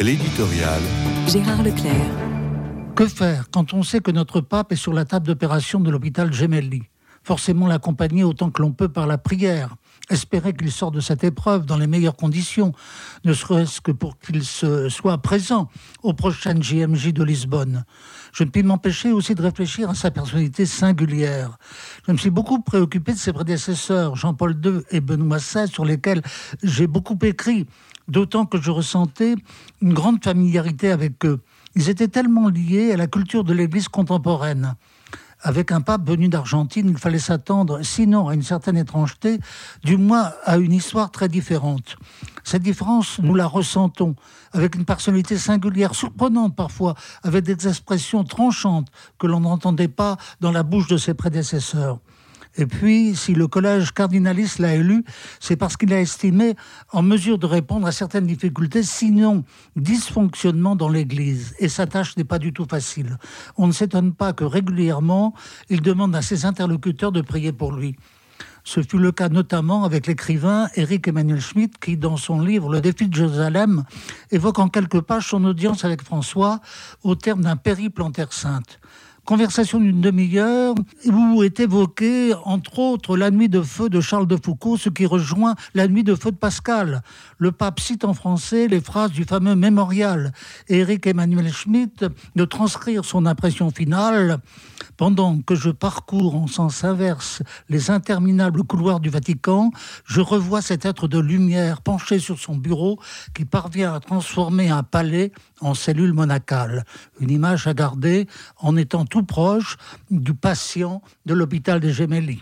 L'éditorial. Gérard Leclerc. Que faire quand on sait que notre pape est sur la table d'opération de l'hôpital Gemelli? Forcément l'accompagner autant que l'on peut par la prière. Espérer qu'il sorte de cette épreuve dans les meilleures conditions, ne serait-ce que pour qu'il soit présent aux prochaines JMJ de Lisbonne. Je ne puis m'empêcher aussi de réfléchir à sa personnalité singulière. Je me suis beaucoup préoccupé de ses prédécesseurs, Jean-Paul II et Benoît XVI, sur lesquels j'ai beaucoup écrit d'autant que je ressentais une grande familiarité avec eux. Ils étaient tellement liés à la culture de l'Église contemporaine. Avec un pape venu d'Argentine, il fallait s'attendre, sinon à une certaine étrangeté, du moins à une histoire très différente. Cette différence, nous la ressentons, avec une personnalité singulière, surprenante parfois, avec des expressions tranchantes que l'on n'entendait pas dans la bouche de ses prédécesseurs. Et puis, si le collège cardinaliste l'a élu, c'est parce qu'il a estimé en mesure de répondre à certaines difficultés, sinon dysfonctionnement dans l'Église. Et sa tâche n'est pas du tout facile. On ne s'étonne pas que régulièrement, il demande à ses interlocuteurs de prier pour lui. Ce fut le cas notamment avec l'écrivain Éric Emmanuel Schmitt qui, dans son livre Le défi de Jérusalem, évoque en quelques pages son audience avec François au terme d'un périple en Terre Sainte conversation d'une demi-heure où est évoquée, entre autres, la nuit de feu de Charles de Foucault, ce qui rejoint la nuit de feu de Pascal. Le pape cite en français les phrases du fameux mémorial. Éric Emmanuel Schmitt de transcrire son impression finale pendant que je parcours en sens inverse les interminables couloirs du Vatican, je revois cet être de lumière penché sur son bureau qui parvient à transformer un palais en cellule monacale. Une image à garder en étant tout proche du patient de l'hôpital des Gemelli.